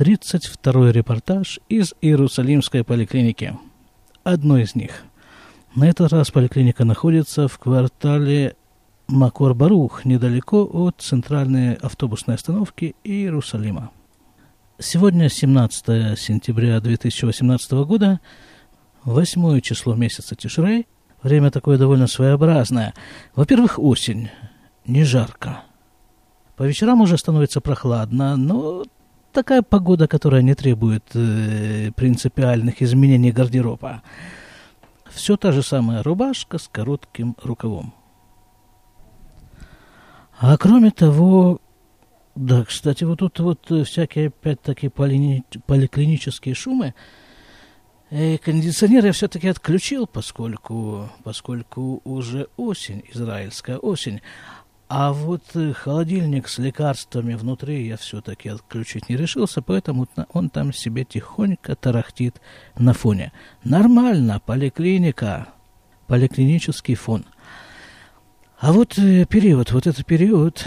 32-й репортаж из Иерусалимской поликлиники. Одной из них. На этот раз поликлиника находится в квартале Макор-Барух, недалеко от центральной автобусной остановки Иерусалима. Сегодня 17 сентября 2018 года, восьмое число месяца Тишрей. Время такое довольно своеобразное. Во-первых, осень, не жарко. По вечерам уже становится прохладно, но такая погода, которая не требует э, принципиальных изменений гардероба. Все та же самая рубашка с коротким рукавом. А кроме того, да, кстати, вот тут вот э, всякие опять-таки поли, поликлинические шумы, и э, кондиционер я все-таки отключил, поскольку, поскольку уже осень, израильская осень. А вот э, холодильник с лекарствами внутри я все-таки отключить не решился, поэтому он там себе тихонько тарахтит на фоне. Нормально, поликлиника, поликлинический фон. А вот э, период, вот этот период,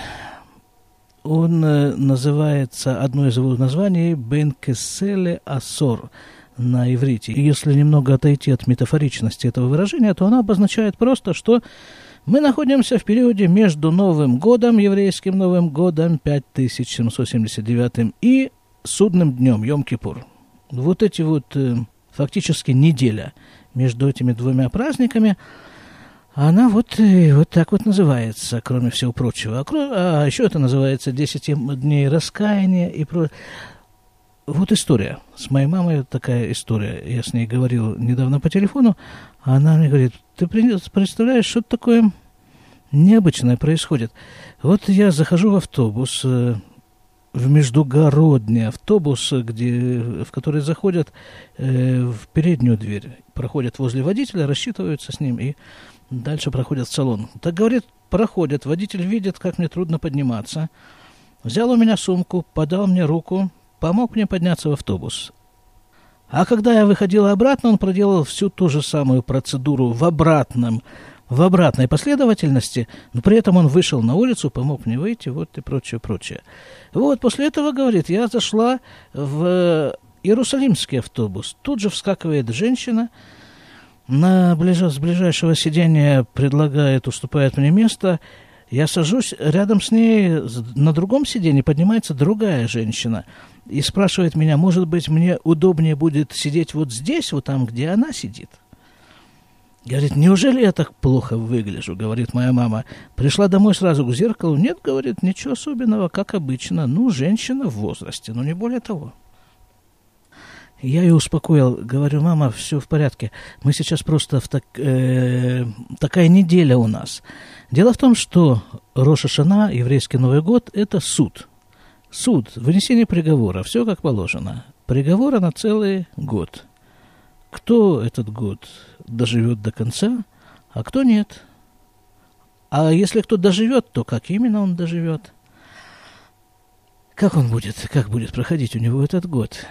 он э, называется, одно из его названий, Бенкеселе Асор на иврите. И если немного отойти от метафоричности этого выражения, то оно обозначает просто, что мы находимся в периоде между Новым годом, еврейским Новым годом 5779 и судным днем, Йом-Кипур. Вот эти вот э, фактически неделя между этими двумя праздниками, она вот, э, вот так вот называется, кроме всего прочего. А, а еще это называется 10 дней раскаяния и про... Вот история. С моей мамой такая история. Я с ней говорил недавно по телефону. А она мне говорит, ты представляешь, что такое необычное происходит? Вот я захожу в автобус, э, в междугородний автобус, где, в который заходят э, в переднюю дверь, проходят возле водителя, рассчитываются с ним и дальше проходят в салон. Так говорит, проходят, водитель видит, как мне трудно подниматься. Взял у меня сумку, подал мне руку, помог мне подняться в автобус. А когда я выходил обратно, он проделал всю ту же самую процедуру в обратном, в обратной последовательности, но при этом он вышел на улицу, помог мне выйти, вот и прочее, прочее. Вот, после этого, говорит, я зашла в Иерусалимский автобус. Тут же вскакивает женщина, на ближ... с ближайшего сидения предлагает, уступает мне место, я сажусь, рядом с ней на другом сиденье поднимается другая женщина и спрашивает меня, может быть, мне удобнее будет сидеть вот здесь, вот там, где она сидит. Говорит, неужели я так плохо выгляжу, говорит моя мама. Пришла домой сразу к зеркалу. Нет, говорит, ничего особенного, как обычно. Ну, женщина в возрасте, но не более того. Я ее успокоил, говорю, мама, все в порядке. Мы сейчас просто в так, э, такая неделя у нас. Дело в том, что Роша Шана, еврейский Новый год, это суд. Суд, вынесение приговора, все как положено. Приговора на целый год. Кто этот год доживет до конца, а кто нет. А если кто доживет, то как именно он доживет? Как он будет, как будет проходить у него этот год?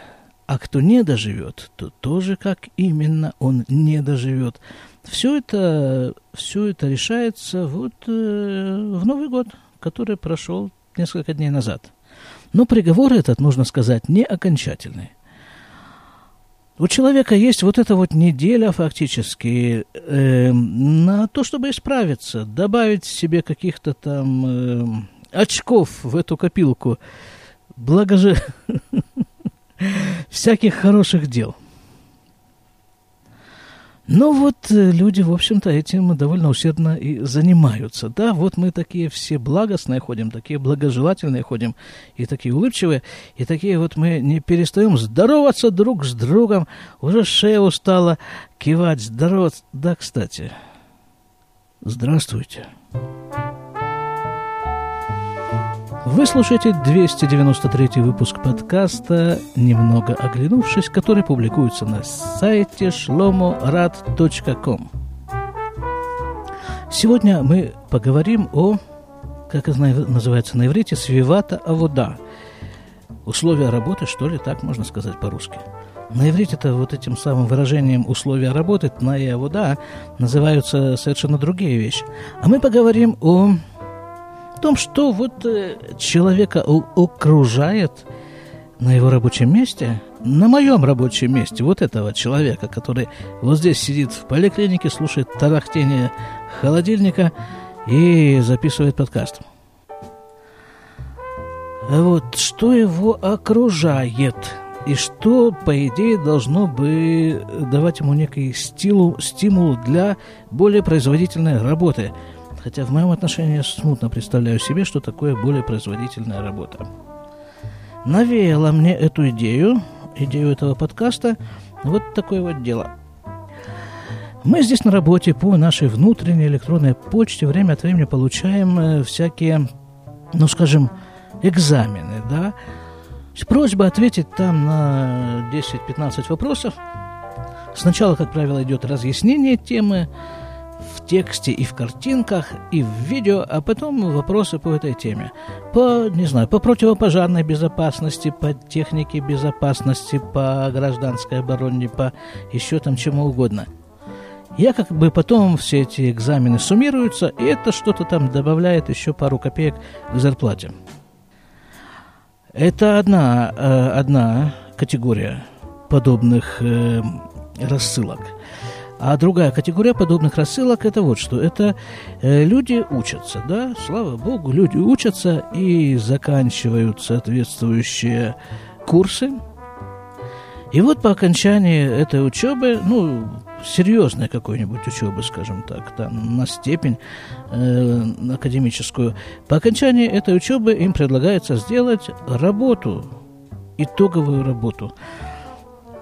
А кто не доживет, то тоже как именно он не доживет. Все это, все это решается вот э, в Новый год, который прошел несколько дней назад. Но приговор этот, нужно сказать, не окончательный. У человека есть вот эта вот неделя фактически э, на то, чтобы исправиться, добавить себе каких-то там э, очков в эту копилку, благо же всяких хороших дел. Ну вот э, люди, в общем-то, этим довольно усердно и занимаются. Да, вот мы такие все благостные ходим, такие благожелательные ходим, и такие улыбчивые, и такие вот мы не перестаем здороваться друг с другом. Уже шея устала кивать, здороваться. Да, кстати, здравствуйте. Здравствуйте. Вы слушаете 293 выпуск подкаста «Немного оглянувшись», который публикуется на сайте shlomorad.com. Сегодня мы поговорим о, как это называется на иврите, «свивата авода». Условия работы, что ли, так можно сказать по-русски. На иврите это вот этим самым выражением условия работы, на и авода, называются совершенно другие вещи. А мы поговорим о том, что вот э, человека окружает на его рабочем месте, на моем рабочем месте, вот этого человека, который вот здесь сидит в поликлинике, слушает тарахтение холодильника и записывает подкаст. Вот что его окружает и что, по идее, должно бы давать ему некий стилу, стимул для более производительной работы. Хотя в моем отношении я смутно представляю себе, что такое более производительная работа навеяла мне эту идею, идею этого подкаста, вот такое вот дело. Мы здесь на работе по нашей внутренней электронной почте время от времени получаем э, всякие, ну, скажем, экзамены, да, Просьба ответить там на 10-15 вопросов. Сначала, как правило, идет разъяснение темы, в тексте и в картинках, и в видео, а потом вопросы по этой теме. По, не знаю, по противопожарной безопасности, по технике безопасности, по гражданской обороне, по еще там чему угодно. Я как бы потом все эти экзамены суммируются, и это что-то там добавляет еще пару копеек к зарплате. Это одна, э, одна категория подобных э, рассылок – а другая категория подобных рассылок это вот что. Это э, люди учатся, да, слава богу, люди учатся и заканчивают соответствующие курсы. И вот по окончании этой учебы, ну, серьезной какой-нибудь учебы, скажем так, там, на степень э, академическую, по окончании этой учебы им предлагается сделать работу, итоговую работу –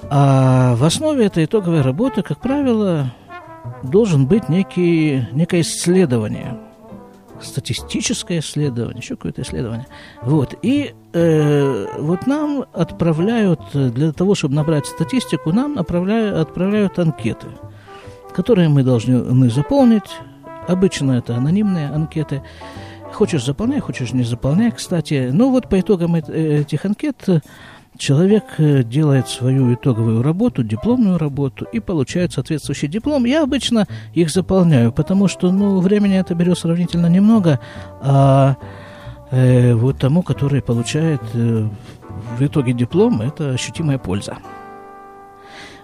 а в основе этой итоговой работы, как правило, должен быть некий, некое исследование, статистическое исследование, еще какое-то исследование. Вот. И э, вот нам отправляют, для того, чтобы набрать статистику, нам отправляют, отправляют анкеты, которые мы должны заполнить. Обычно это анонимные анкеты. Хочешь заполняй, хочешь не заполняй, кстати. Но вот по итогам этих анкет человек э, делает свою итоговую работу, дипломную работу и получает соответствующий диплом. Я обычно их заполняю, потому что ну, времени это берет сравнительно немного, а э, вот тому, который получает э, в итоге диплом, это ощутимая польза.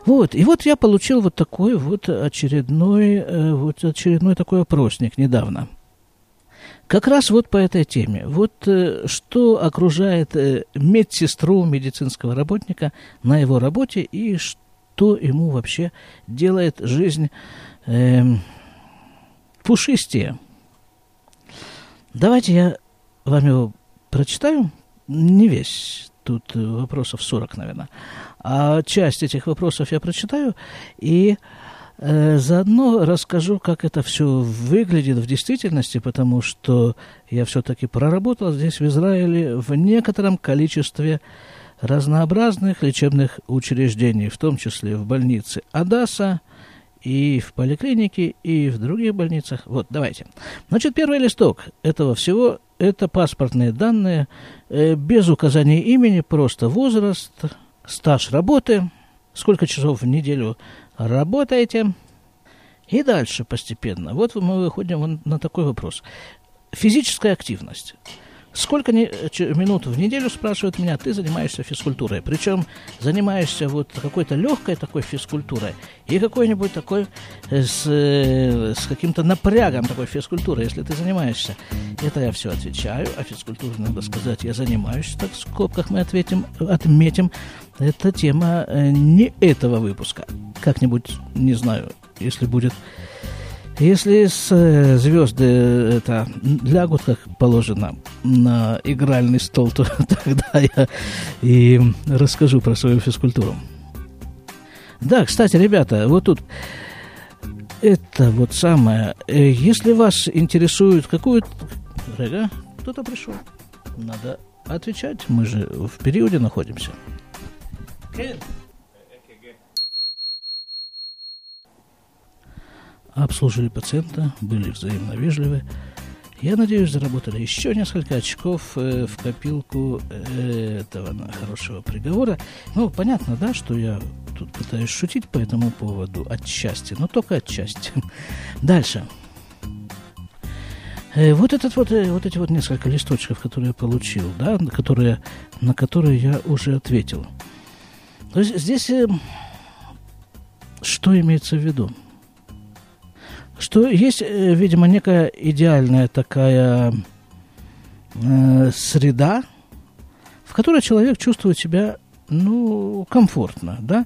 Вот, и вот я получил вот такой вот очередной, э, вот очередной такой опросник недавно – как раз вот по этой теме. Вот э, что окружает э, медсестру, медицинского работника на его работе и что ему вообще делает жизнь э, пушистее. Давайте я вам его прочитаю. Не весь, тут вопросов 40, наверное. А часть этих вопросов я прочитаю и Э, заодно расскажу, как это все выглядит в действительности, потому что я все-таки проработал здесь, в Израиле, в некотором количестве разнообразных лечебных учреждений, в том числе в больнице Адаса, и в поликлинике, и в других больницах. Вот, давайте. Значит, первый листок этого всего – это паспортные данные, э, без указания имени, просто возраст, стаж работы, сколько часов в неделю работаете. И дальше постепенно. Вот мы выходим на такой вопрос. Физическая активность. Сколько минут в неделю, спрашивают меня, ты занимаешься физкультурой. Причем занимаешься вот какой-то легкой такой физкультурой и какой-нибудь такой э, с, э, с каким-то напрягом такой физкультурой, если ты занимаешься. Это я все отвечаю, а физкультурой надо сказать, я занимаюсь, так в скобках мы ответим, отметим. Это тема э, не этого выпуска. Как-нибудь, не знаю, если будет если с, э, звезды это лягут, как положено, на игральный стол, то тогда я и расскажу про свою физкультуру. Да, кстати, ребята, вот тут это вот самое. Э, если вас интересует какую... Рега, кто-то пришел. Надо отвечать, мы же в периоде находимся. Обслужили пациента, были взаимно вежливы. Я надеюсь, заработали еще несколько очков э, в копилку э, этого хорошего приговора. Ну, понятно, да, что я тут пытаюсь шутить по этому поводу отчасти, но только отчасти. Дальше. Э, вот, этот вот, э, вот эти вот несколько листочков, которые я получил, да, которые, на которые я уже ответил. То есть здесь э, что имеется в виду? Что есть, видимо, некая идеальная такая э, среда, в которой человек чувствует себя, ну, комфортно, да,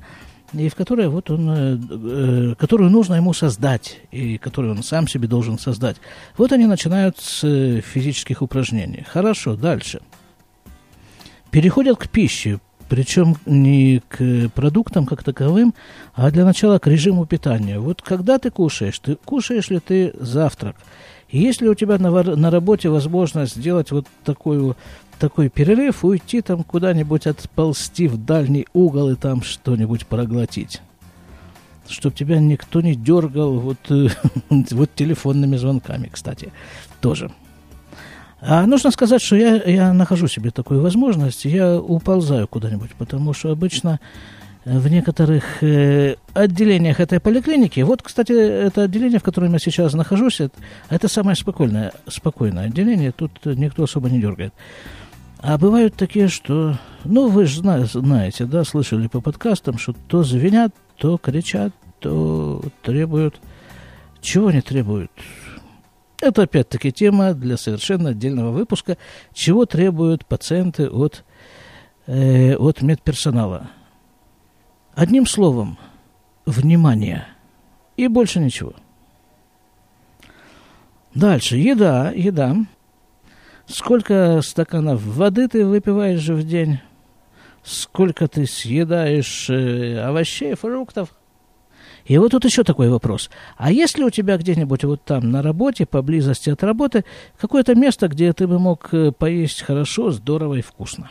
и в которой вот он, э, э, которую нужно ему создать, и которую он сам себе должен создать. Вот они начинают с э, физических упражнений. Хорошо, дальше. Переходят к пище, причем не к продуктам как таковым, а для начала к режиму питания. Вот когда ты кушаешь, ты кушаешь ли ты завтрак? И есть ли у тебя на, на работе возможность сделать вот такую такой перерыв, уйти там куда-нибудь, отползти в дальний угол и там что-нибудь проглотить. Чтобы тебя никто не дергал вот, вот телефонными звонками, кстати, тоже. А нужно сказать, что я, я нахожу себе такую возможность, я уползаю куда-нибудь, потому что обычно в некоторых э, отделениях этой поликлиники, вот, кстати, это отделение, в котором я сейчас нахожусь, это, это самое спокойное, спокойное отделение, тут никто особо не дергает. А бывают такие, что, ну, вы же знаете, да, слышали по подкастам, что то звенят, то кричат, то требуют. Чего они требуют? Это опять-таки тема для совершенно отдельного выпуска. Чего требуют пациенты от, э, от медперсонала? Одним словом, внимание. И больше ничего. Дальше. Еда, еда. Сколько стаканов воды ты выпиваешь в день? Сколько ты съедаешь э, овощей, фруктов? И вот тут еще такой вопрос. А если у тебя где-нибудь вот там на работе, поблизости от работы, какое-то место, где ты бы мог э, поесть хорошо, здорово и вкусно?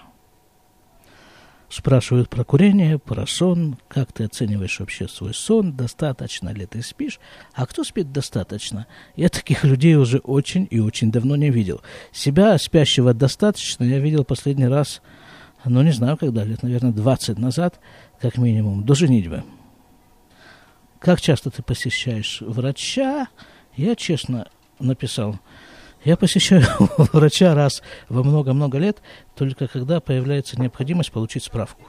Спрашивают про курение, про сон, как ты оцениваешь вообще свой сон, достаточно ли ты спишь, а кто спит достаточно? Я таких людей уже очень и очень давно не видел. Себя спящего достаточно я видел последний раз, ну не знаю когда, лет, наверное, 20 назад, как минимум, до женитьбы. Как часто ты посещаешь врача? Я честно написал, я посещаю врача раз во много-много лет, только когда появляется необходимость получить справку.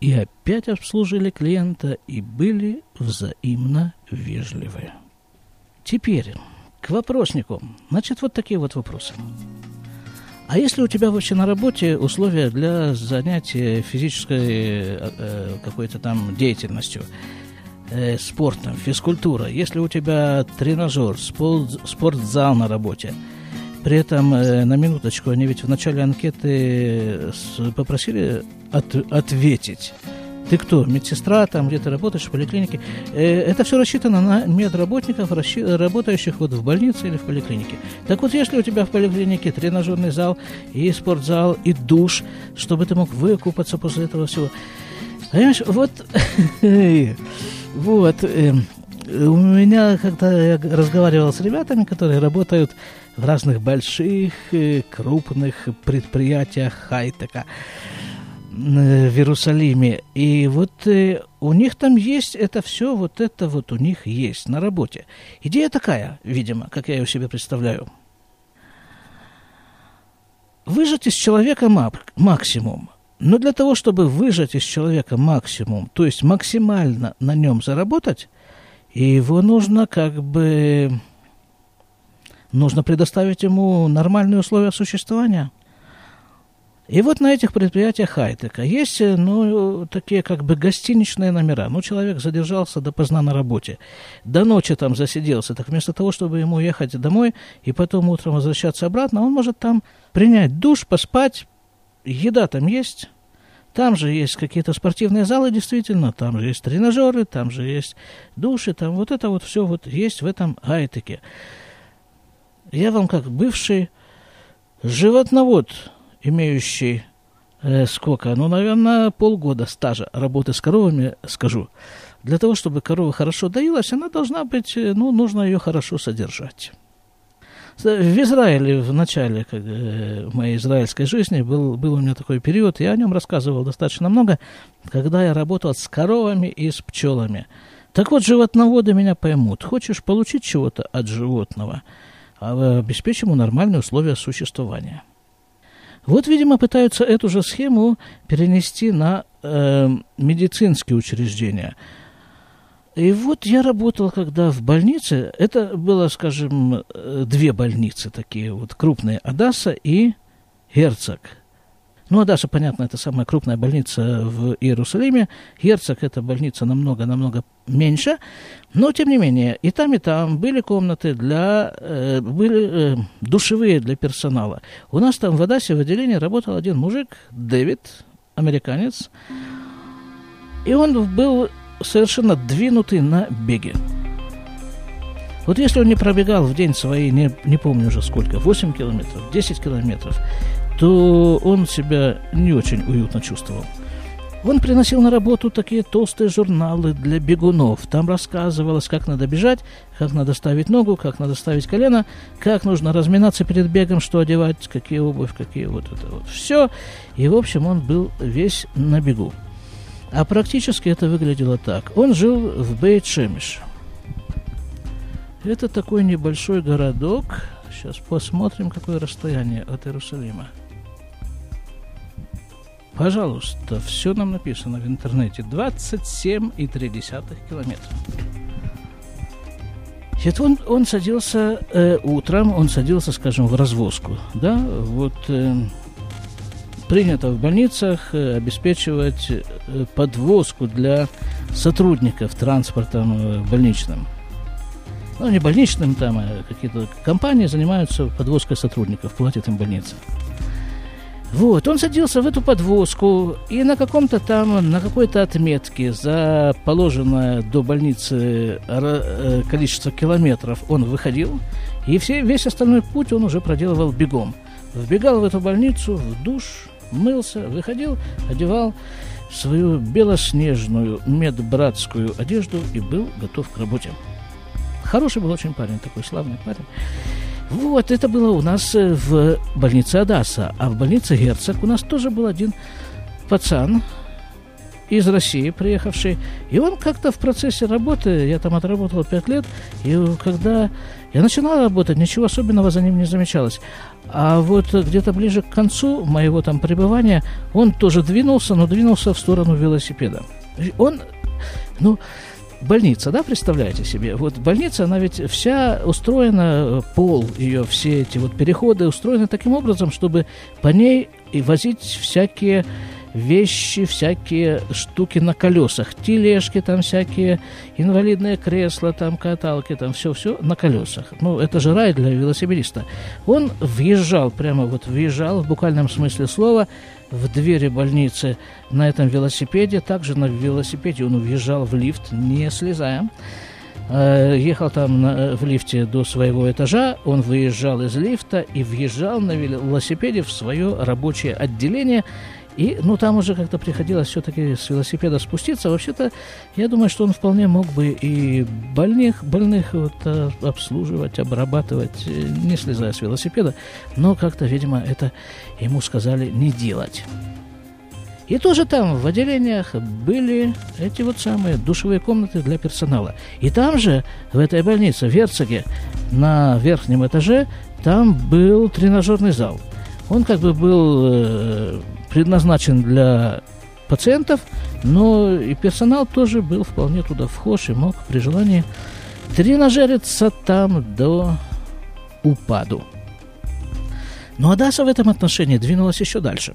И опять обслужили клиента и были взаимно вежливы. Теперь к вопроснику. Значит, вот такие вот вопросы. А если у тебя вообще на работе условия для занятия физической э, э какой-то там деятельностью? э, спортом, физкультура, если у тебя тренажер, спорт, спортзал на работе, при этом, на минуточку, они ведь в начале анкеты попросили от, ответить. Ты кто? Медсестра, там где ты работаешь, в поликлинике. Э, это все рассчитано на медработников, работающих вот в больнице или в поликлинике. Так вот, если у тебя в поликлинике тренажерный зал и спортзал, и душ, чтобы ты мог выкупаться после этого всего. Понимаешь, вот Вот. Э, у меня, когда я разговаривал с ребятами, которые работают в разных больших, крупных предприятиях хай-тека в Иерусалиме. И вот э, у них там есть это все, вот это вот у них есть на работе. Идея такая, видимо, как я ее себе представляю. Выжать из человека максимум – но для того, чтобы выжать из человека максимум, то есть максимально на нем заработать, его нужно как бы... Нужно предоставить ему нормальные условия существования. И вот на этих предприятиях хай-тека есть, ну, такие как бы гостиничные номера. Ну, человек задержался допоздна на работе, до ночи там засиделся. Так вместо того, чтобы ему ехать домой и потом утром возвращаться обратно, он может там принять душ, поспать, еда там есть, там же есть какие-то спортивные залы, действительно, там же есть тренажеры, там же есть души, там вот это вот все вот есть в этом гайтеке. Я вам как бывший животновод, имеющий э, сколько, ну, наверное, полгода стажа работы с коровами, скажу. Для того, чтобы корова хорошо доилась, она должна быть, э, ну, нужно ее хорошо содержать. В Израиле в начале э, моей израильской жизни был, был у меня такой период, я о нем рассказывал достаточно много, когда я работал с коровами и с пчелами. Так вот, животноводы меня поймут. Хочешь получить чего-то от животного, а обеспечь ему нормальные условия существования. Вот, видимо, пытаются эту же схему перенести на э, медицинские учреждения. И вот я работал, когда в больнице, это было, скажем, э, две больницы такие вот крупные, Адаса и Герцог – ну, Адаша, понятно, это самая крупная больница в Иерусалиме. Герцог – это больница намного-намного меньше. Но, тем не менее, и там, и там были комнаты для... Э, были э, душевые для персонала. У нас там в Адасе в отделении работал один мужик, Дэвид, американец. И он был совершенно двинутый на беге. Вот если он не пробегал в день свои, не, не помню уже сколько, 8 километров, 10 километров, то он себя не очень уютно чувствовал. Он приносил на работу такие толстые журналы для бегунов. Там рассказывалось, как надо бежать, как надо ставить ногу, как надо ставить колено, как нужно разминаться перед бегом, что одевать, какие обувь, какие вот это вот. Все. И, в общем, он был весь на бегу. А практически это выглядело так. Он жил в Бейт-Шемиш. Это такой небольшой городок. Сейчас посмотрим, какое расстояние от Иерусалима. Пожалуйста, все нам написано в интернете. 27,3 километра. Это он, он садился э, утром, он садился, скажем, в развозку. Да, вот э, принято в больницах э, обеспечивать э, подвозку для сотрудников транспортом э, больничным. Ну, не больничным, там, а какие-то компании занимаются подвозкой сотрудников, платят им больница. Вот, он садился в эту подвозку, и на каком-то там, на какой-то отметке за положенное до больницы э, количество километров он выходил, и все, весь остальной путь он уже проделывал бегом. Вбегал в эту больницу, в душ, мылся, выходил, одевал свою белоснежную медбратскую одежду и был готов к работе. Хороший был очень парень, такой славный парень. Вот, это было у нас э, в больнице Адаса. А в больнице Герцог у нас тоже был один пацан из России приехавший. И он как-то в процессе работы, я там отработал пять лет, и когда я начинал работать, ничего особенного за ним не замечалось. А вот где-то ближе к концу моего там пребывания он тоже двинулся, но двинулся в сторону велосипеда. Он, ну, больница, да, представляете себе? Вот больница, она ведь вся устроена, пол ее, все эти вот переходы устроены таким образом, чтобы по ней и возить всякие вещи, всякие штуки на колесах, тележки там всякие, инвалидные кресла, там каталки, там все-все на колесах. Ну, это же рай для велосипедиста. Он въезжал, прямо вот въезжал в буквальном смысле слова в двери больницы на этом велосипеде. Также на велосипеде он въезжал в лифт, не слезая. Э, ехал там на, в лифте до своего этажа, он выезжал из лифта и въезжал на велосипеде в свое рабочее отделение – и, ну, там уже как-то приходилось все-таки с велосипеда спуститься. Вообще-то, я думаю, что он вполне мог бы и больных, больных вот, а, обслуживать, обрабатывать, э, не слезая с велосипеда. Но как-то, видимо, это ему сказали не делать. И тоже там в отделениях были эти вот самые душевые комнаты для персонала. И там же, в этой больнице, в Герцоге, на верхнем этаже, там был тренажерный зал. Он как бы был э, предназначен для пациентов, но и персонал тоже был вполне туда вхож и мог при желании тренажериться там до упаду. Но Адаса в этом отношении двинулась еще дальше.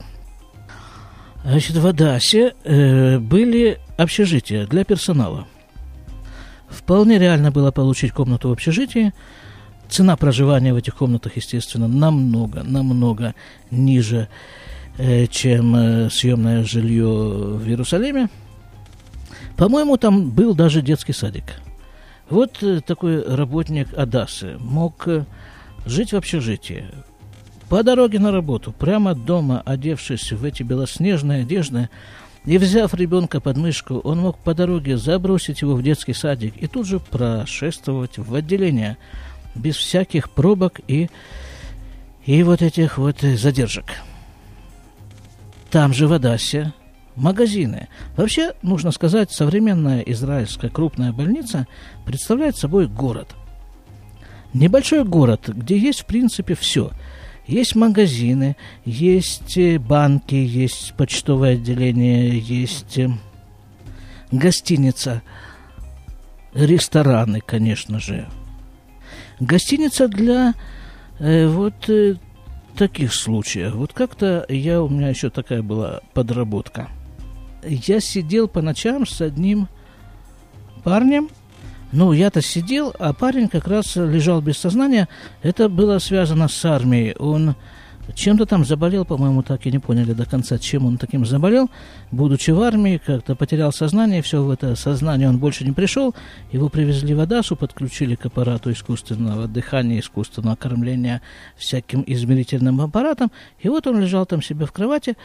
Значит, в Адасе э, были общежития для персонала. Вполне реально было получить комнату в общежитии. Цена проживания в этих комнатах, естественно, намного, намного ниже чем э, съемное жилье в Иерусалиме. По-моему, там был даже детский садик. Вот э, такой работник Адасы мог жить в общежитии. По дороге на работу, прямо дома, одевшись в эти белоснежные одежды, и взяв ребенка под мышку, он мог по дороге забросить его в детский садик и тут же прошествовать в отделение без всяких пробок и, и вот этих вот задержек. Там же в Адасе, магазины. Вообще, нужно сказать, современная израильская крупная больница представляет собой город. Небольшой город, где есть, в принципе, все. Есть магазины, есть э, банки, есть почтовое отделение, есть э, гостиница, рестораны, конечно же. Гостиница для э, вот э, таких случаев. Вот как-то я, у меня еще такая была подработка. Я сидел по ночам с одним парнем, ну, я-то сидел, а парень как раз лежал без сознания. Это было связано с армией. Он чем-то там заболел, по-моему, так и не поняли до конца, чем он таким заболел. Будучи в армии, как-то потерял сознание, все в это сознание он больше не пришел. Его привезли в Адасу, подключили к аппарату искусственного дыхания, искусственного кормления всяким измерительным аппаратом. И вот он лежал там себе в кровати.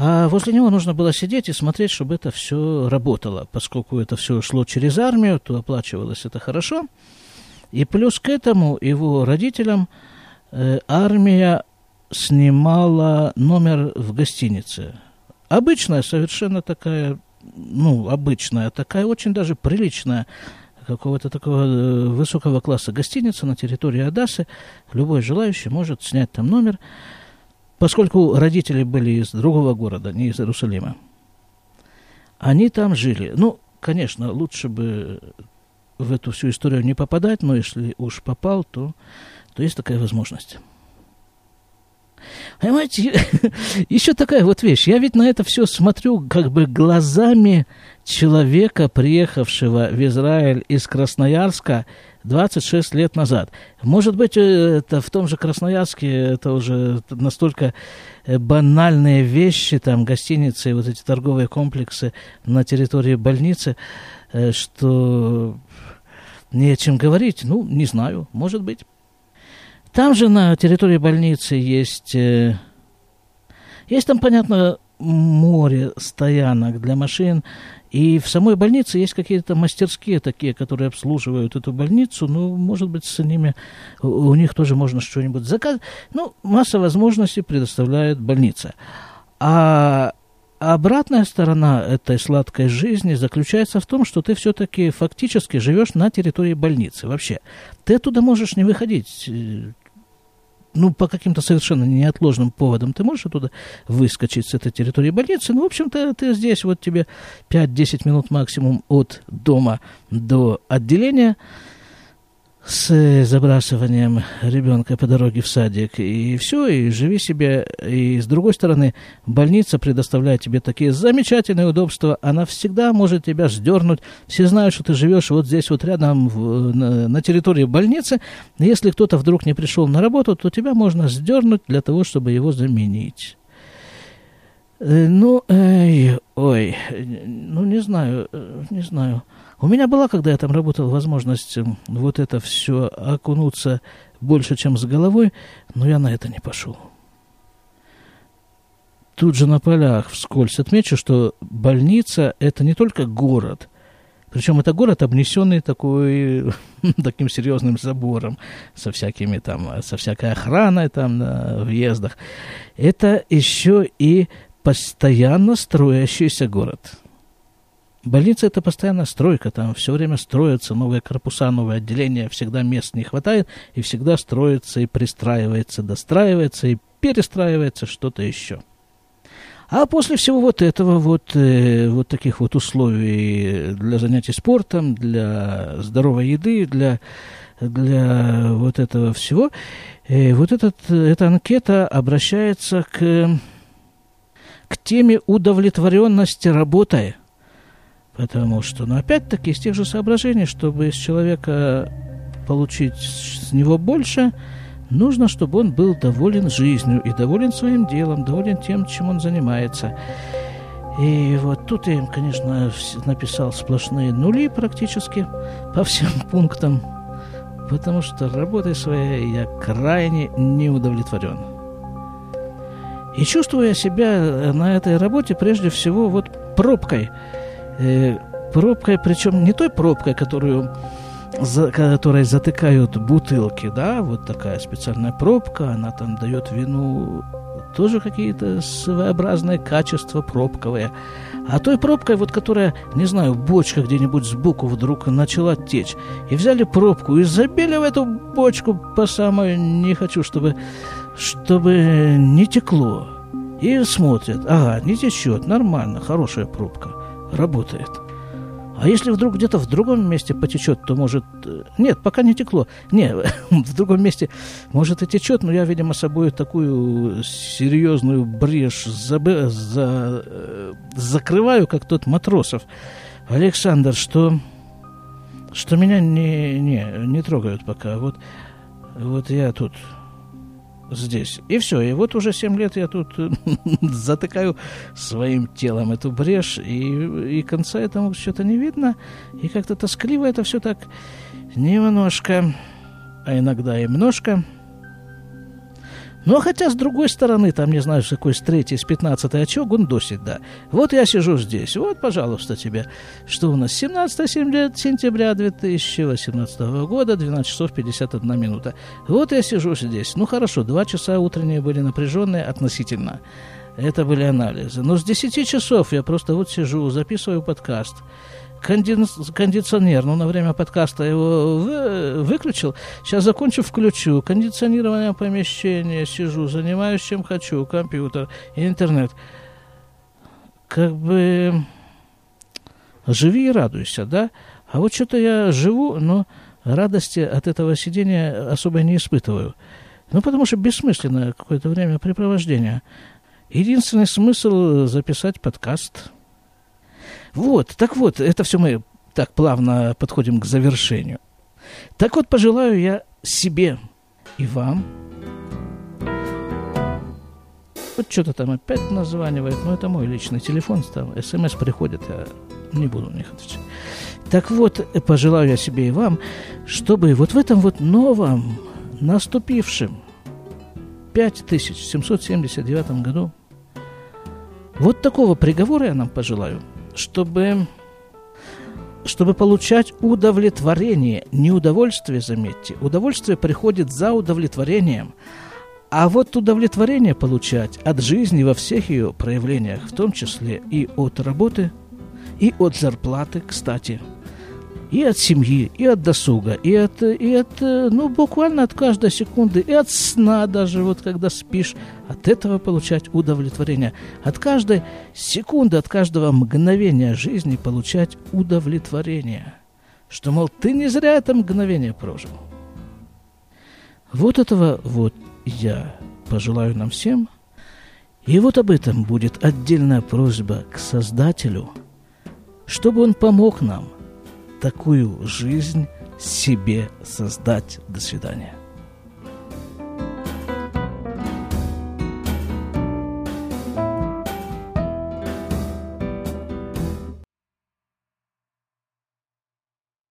А возле него нужно было сидеть и смотреть, чтобы это все работало. Поскольку это все шло через армию, то оплачивалось это хорошо. И плюс к этому его родителям э, армия снимала номер в гостинице. Обычная, совершенно такая, ну, обычная, такая очень даже приличная какого-то такого э, высокого класса гостиница на территории Адасы. Любой желающий может снять там номер, поскольку родители были из другого города, не из Иерусалима. Они там жили. Ну, конечно, лучше бы в эту всю историю не попадать, но если уж попал, то, то есть такая возможность. Понимаете, еще такая вот вещь. Я ведь на это все смотрю как бы глазами человека, приехавшего в Израиль из Красноярска 26 лет назад. Может быть, э, это в том же Красноярске это уже настолько э, банальные вещи, там гостиницы, вот эти торговые комплексы на территории больницы, э, что не о чем говорить. Ну, не знаю, может быть. Там же на территории больницы есть, э, есть там, понятно, море стоянок для машин, и в самой больнице есть какие-то мастерские такие, которые обслуживают эту больницу. Ну, может быть, с ними у них тоже можно что-нибудь заказать. Ну, масса возможностей предоставляет больница. А обратная сторона этой сладкой жизни заключается в том, что ты все-таки фактически живешь на территории больницы вообще. Ты оттуда можешь не выходить ну, по каким-то совершенно неотложным поводам ты можешь оттуда выскочить с этой территории больницы. Ну, в общем-то, ты здесь, вот тебе 5-10 минут максимум от дома до отделения с забрасыванием ребенка по дороге в садик, и все, и живи себе. И с другой стороны, больница предоставляет тебе такие замечательные удобства, она всегда может тебя сдернуть. Все знают, что ты живешь вот здесь вот рядом в, на, на территории больницы. Если кто-то вдруг не пришел на работу, то тебя можно сдернуть для того, чтобы его заменить. Э, ну, эй, ой, ну не знаю, э, не знаю. У меня была, когда я там работал, возможность вот это все окунуться больше, чем с головой, но я на это не пошел. Тут же на полях вскользь отмечу, что больница – это не только город, причем это город, обнесенный такой, таким серьезным забором, со всякими там, со всякой охраной там на въездах. Это еще и постоянно строящийся город – Больница это постоянная стройка, там все время строятся новые корпуса, новые отделения, всегда мест не хватает, и всегда строится и пристраивается, достраивается и перестраивается что-то еще. А после всего вот этого, вот, э, вот таких вот условий для занятий спортом, для здоровой еды, для, для вот этого всего, э, вот этот, эта анкета обращается к, к теме удовлетворенности работой – Потому что, ну, опять-таки, из тех же соображений, чтобы из человека получить с него больше, нужно, чтобы он был доволен жизнью и доволен своим делом, доволен тем, чем он занимается. И вот тут я им, конечно, написал сплошные нули практически по всем пунктам, потому что работой своей я крайне не удовлетворен. И чувствую я себя на этой работе прежде всего вот пробкой – э, пробкой, причем не той пробкой, которую за, которой затыкают бутылки, да, вот такая специальная пробка, она там дает вину тоже какие-то своеобразные качества пробковые. А той пробкой, вот которая, не знаю, бочка где-нибудь сбоку вдруг начала течь, и взяли пробку и забили в эту бочку по самой не хочу, чтобы, чтобы не текло. И смотрят, ага, не течет, нормально, хорошая пробка, работает. А если вдруг где-то в другом месте потечет, то может... Э, нет, пока не текло. Не, в другом месте может и течет, но я, видимо, собой такую серьезную брешь забы... за... Э, закрываю, как тот Матросов. Александр, что... Что меня не, не, не трогают пока. Вот, вот я тут здесь. И все. И вот уже 7 лет я тут затыкаю своим телом эту брешь, и, и конца этому что-то не видно. И как-то тоскливо это все так немножко, а иногда и немножко. Ну, а хотя, с другой стороны, там, не знаю, с какой, с третьей, с пятнадцатой, а чего гундосить, да. Вот я сижу здесь, вот, пожалуйста, тебе. Что у нас? 17 сентября 2018 года, 12 часов 51 минута. Вот я сижу здесь. Ну, хорошо, два часа утренние были напряженные относительно. Это были анализы. Но с 10 часов я просто вот сижу, записываю подкаст кондиционер, ну, на время подкаста его вы, выключил. Сейчас закончу, включу. Кондиционирование помещения, сижу, занимаюсь чем хочу, компьютер, интернет. Как бы живи и радуйся, да? А вот что-то я живу, но радости от этого сидения особо не испытываю. Ну, потому что бессмысленное какое-то времяпрепровождение. Единственный смысл записать подкаст – вот, так вот, это все мы так плавно подходим к завершению. Так вот, пожелаю я себе и вам. Вот что-то там опять названивает, но это мой личный телефон, там смс приходит, я не буду на них отвечать. Так вот, пожелаю я себе и вам, чтобы вот в этом вот новом, наступившем 5779 году, вот такого приговора я нам пожелаю – чтобы, чтобы получать удовлетворение, не удовольствие, заметьте. Удовольствие приходит за удовлетворением. А вот удовлетворение получать от жизни во всех ее проявлениях, в том числе и от работы, и от зарплаты, кстати – и от семьи, и от досуга, и от, и от, ну, буквально от каждой секунды, и от сна даже, вот когда спишь, от этого получать удовлетворение. От каждой секунды, от каждого мгновения жизни получать удовлетворение. Что, мол, ты не зря это мгновение прожил. Вот этого вот я пожелаю нам всем. И вот об этом будет отдельная просьба к Создателю, чтобы он помог нам – такую жизнь себе создать. До свидания.